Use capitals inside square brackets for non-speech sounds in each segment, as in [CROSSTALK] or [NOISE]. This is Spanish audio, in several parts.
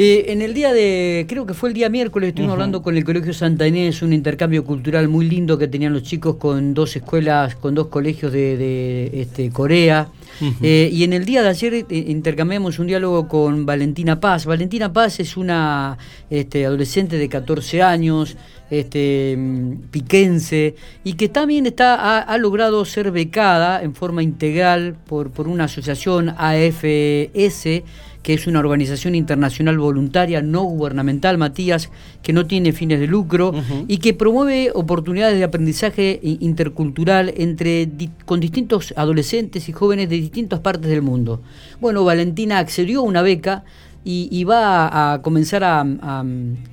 Eh, en el día de, creo que fue el día miércoles, estuvimos hablando con el Colegio Santa Inés, un intercambio cultural muy lindo que tenían los chicos con dos escuelas, con dos colegios de, este, Corea. Eh, y en el día de ayer eh, intercambiamos un diálogo con Valentina Paz. Valentina Paz es una este, adolescente de 14 años, este, piquense, y que también está, ha, logrado ser becada en forma integral por, por una asociación AFS que es una organización internacional voluntaria no gubernamental, Matías, que no tiene fines de lucro y que promueve oportunidades de aprendizaje intercultural entre con distintos adolescentes y jóvenes de distintas partes del mundo. Bueno, Valentina accedió a una beca y, va a, comenzar a,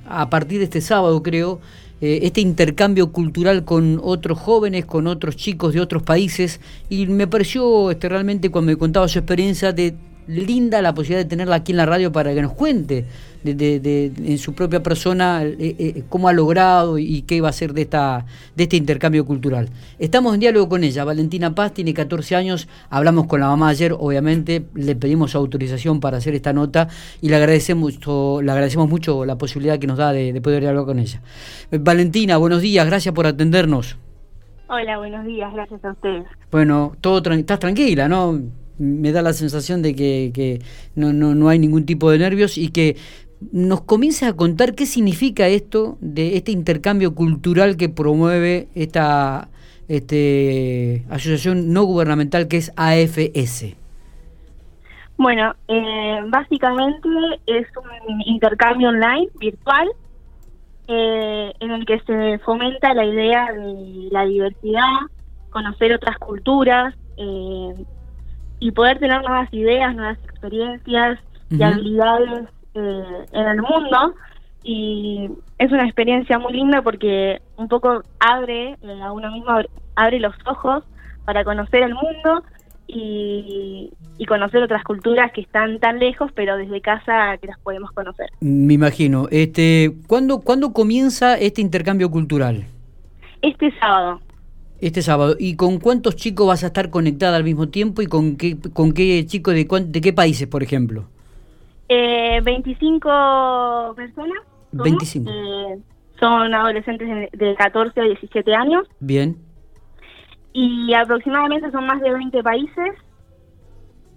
a, partir de este sábado, creo, eh, este intercambio cultural con otros jóvenes, con otros chicos de otros países, y me pareció este, realmente cuando me contaba su experiencia de linda la posibilidad de tenerla aquí en la radio para que nos cuente de, en su propia persona eh, eh, cómo ha logrado y qué va a hacer de, esta, de este intercambio cultural. Estamos en diálogo con ella. Valentina Paz tiene 14 años. Hablamos con la mamá ayer, obviamente. Le pedimos autorización para hacer esta nota y le agradecemos, le agradecemos mucho la posibilidad que nos da de, poder dialogar con ella. Eh, Valentina, buenos días. Gracias por atendernos. Hola, buenos días. Gracias a ustedes. Bueno, todo estás tranquila, ¿no? Me da la sensación de que, no, no, no, hay ningún tipo de nervios y que nos comienza a contar qué significa esto de este intercambio cultural que promueve esta este, asociación no gubernamental que es AFS. Bueno, eh, básicamente es un intercambio online, virtual, eh, en el que se fomenta la idea de la diversidad, conocer otras culturas, eh, y poder tener nuevas ideas, nuevas experiencias y habilidades eh, en el mundo. Y es una experiencia muy linda porque un poco abre eh, a uno mismo, abre, los ojos para conocer el mundo y, conocer otras culturas que están tan lejos, pero desde casa que las podemos conocer. Me imagino. Este, ¿cuándo, ¿Cuándo comienza este intercambio cultural? Este sábado. Este sábado. ¿Y con cuántos chicos vas a estar conectada al mismo tiempo y con qué, con qué chicos de, de qué países, por ejemplo? Eh, 25 personas. 25. Eh, son adolescentes de, 14 a 17 años. Bien. Y aproximadamente son más de 20 países.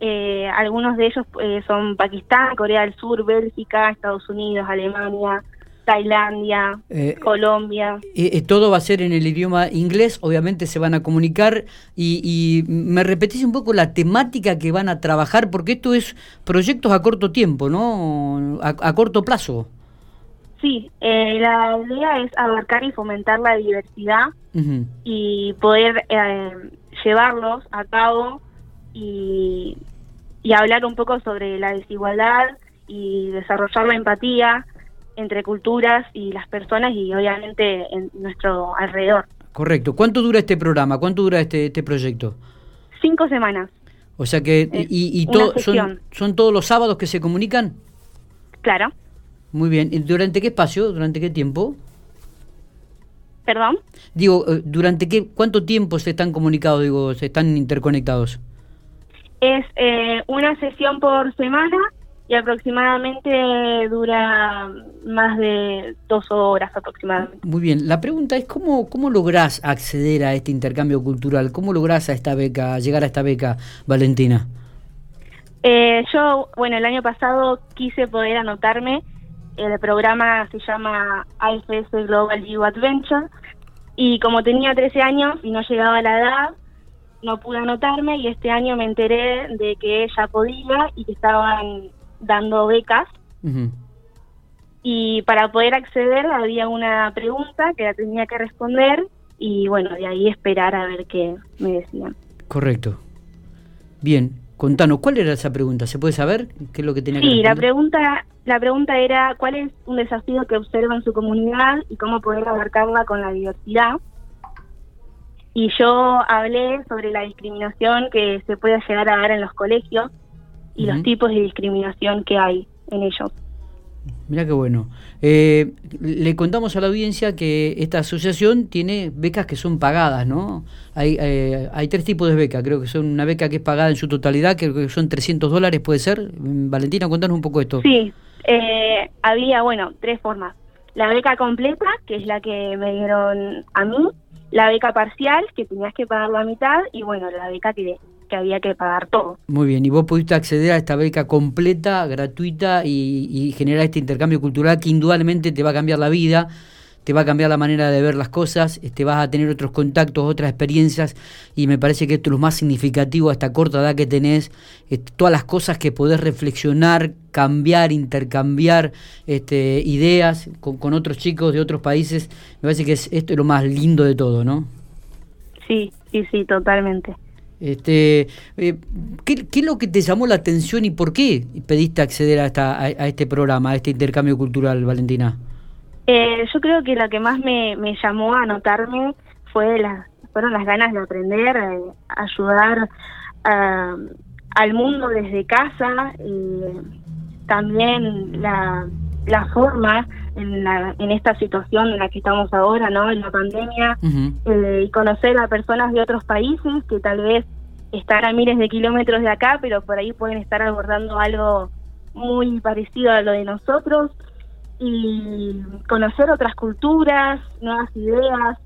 Eh, algunos de ellos eh, son Pakistán, Corea del Sur, Bélgica, Estados Unidos, Alemania, Tailandia, eh, Colombia. Eh, todo va a ser en el idioma inglés, obviamente se van a comunicar y, me repetís un poco la temática que van a trabajar, porque esto es proyectos a corto tiempo, ¿no? A, corto plazo. Sí, eh, la idea es abarcar y fomentar la diversidad y poder llevarlos a cabo y, y hablar un poco sobre la desigualdad y desarrollar la empatía entre culturas y las personas y obviamente en nuestro alrededor. Correcto. ¿Cuánto dura este programa? ¿Cuánto dura este, este proyecto? Cinco semanas. O sea que, ¿y, y son, son todos los sábados que se comunican? Claro. Muy bien. ¿Y ¿Durante qué espacio? ¿Durante qué tiempo? ¿Perdón? Digo, eh, ¿durante qué, cuánto tiempo se están comunicados, digo, se están interconectados? Es eh, una sesión por semana y aproximadamente dura más de dos horas aproximadamente. Muy bien, la pregunta es cómo, cómo lográs acceder a este intercambio cultural, cómo lográs a esta beca, llegar a esta beca, Valentina. Eh, yo, bueno, el año pasado quise poder anotarme, el programa se llama IFS Global You Adventure, y como tenía 13 años y no llegaba a la edad, no pude anotarme y este año me enteré de que ella podía y que estaban dando becas. Y para poder acceder había una pregunta que la tenía que responder y bueno, de ahí esperar a ver qué me decían. Correcto. Bien, contanos, ¿cuál era esa pregunta? ¿Se puede saber qué es lo que tenía sí, que Sí, la pregunta, la pregunta era cuál es un desafío que observa en su comunidad y cómo poder abarcarla con la diversidad. Y yo hablé sobre la discriminación que se puede llegar a dar en los colegios y los tipos de discriminación que hay en ellos. Mira qué bueno. Eh, le contamos a la audiencia que esta asociación tiene becas que son pagadas, ¿no? Hay, eh, hay tres tipos de becas, creo que son una beca que es pagada en su totalidad, creo que son 300 dólares, ¿puede ser? Valentina, contanos un poco esto. Sí, Eh, había, bueno, tres formas. La beca completa, que es la que me dieron a mí, la beca parcial, que tenías que pagar la mitad, y bueno, la beca que, que había que pagar todo. Muy bien, y vos pudiste acceder a esta beca completa, gratuita, y, y generar este intercambio cultural que indudablemente te va a cambiar la vida te va a cambiar la manera de ver las cosas, te vas a tener otros contactos, otras experiencias y me parece que esto es lo más significativo a esta corta edad que tenés, todas las cosas que podés reflexionar, cambiar, intercambiar este, ideas con, otros chicos de otros países, me parece que es, esto es lo más lindo de todo, ¿no? Sí, sí, sí, totalmente. Este, eh, ¿qué, es lo que te llamó la atención y por qué pediste acceder a, esta, a este programa, a este intercambio cultural, Valentina? Eh, yo creo que lo que más me, llamó a notarme fue las, fueron las ganas de aprender, eh, ayudar al mundo desde casa, también la, la forma en, la, en esta situación en la que estamos ahora, ¿no? En la pandemia, eh, y conocer a personas de otros países que tal vez están a miles de kilómetros de acá, pero por ahí pueden estar abordando algo muy parecido a lo de nosotros y conocer otras culturas, nuevas ideas,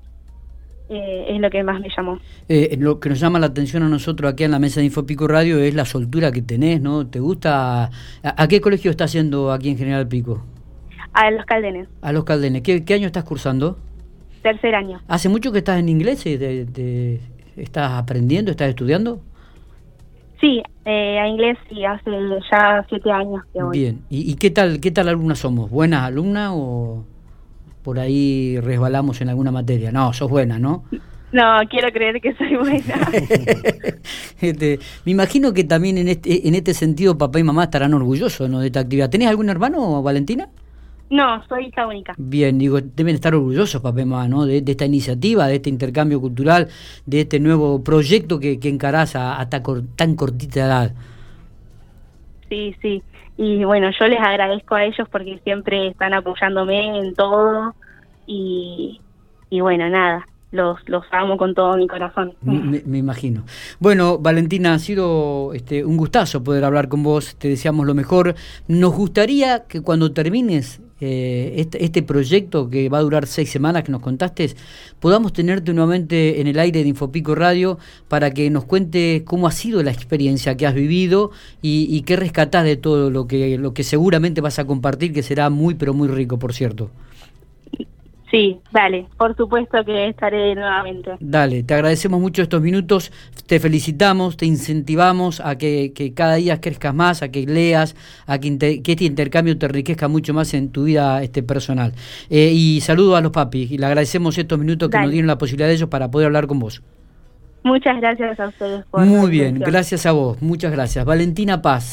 eh, es lo que más me llamó. Eh, lo que nos llama la atención a nosotros aquí en la mesa de Infopico Radio es la soltura que tenés, ¿no? ¿Te gusta? ¿A, qué colegio estás yendo aquí en General Pico? A los Caldenes. A los Caldenes. ¿Qué, año estás cursando? Tercer año. ¿Hace mucho que estás en inglés? ¿Te, estás aprendiendo? ¿Estás estudiando? Sí, eh, a inglés sí, hace ya siete años que voy. Bien, ¿Y, qué tal qué tal alumnas somos? ¿Buenas alumnas o por ahí resbalamos en alguna materia? No, sos buena, ¿no? No, quiero creer que soy buena. [LAUGHS] este, me imagino que también en este, en este sentido papá y mamá estarán orgullosos ¿no? de esta actividad. ¿Tenés algún hermano, Valentina? No, soy hija única. Bien, digo, deben estar orgullosos, papá ¿no? De, esta iniciativa, de este intercambio cultural, de este nuevo proyecto que, que encarás a, tan cortita edad. Sí, sí. Y bueno, yo les agradezco a ellos porque siempre están apoyándome en todo. Y, y bueno, nada, los, los amo con todo mi corazón. Me, imagino. Bueno, Valentina, ha sido este, un gustazo poder hablar con vos, te deseamos lo mejor. Nos gustaría que cuando termines eh, este, este, proyecto que va a durar seis semanas que nos contaste, podamos tenerte nuevamente en el aire de Infopico Radio para que nos cuente cómo ha sido la experiencia que has vivido y, qué rescatás de todo lo que, lo que seguramente vas a compartir, que será muy, pero muy rico, por cierto. Sí, dale, por supuesto que estaré nuevamente. Dale, te agradecemos mucho estos minutos, te felicitamos, te incentivamos a que, cada día crezcas más, a que leas, a que, este intercambio te enriquezca mucho más en tu vida este, personal. Eh, y saludo a los papis y le agradecemos estos minutos que nos dieron la posibilidad de ellos para poder hablar con vos. Muchas gracias a ustedes. Muy bien, gracias a vos, muchas gracias. Valentina Paz.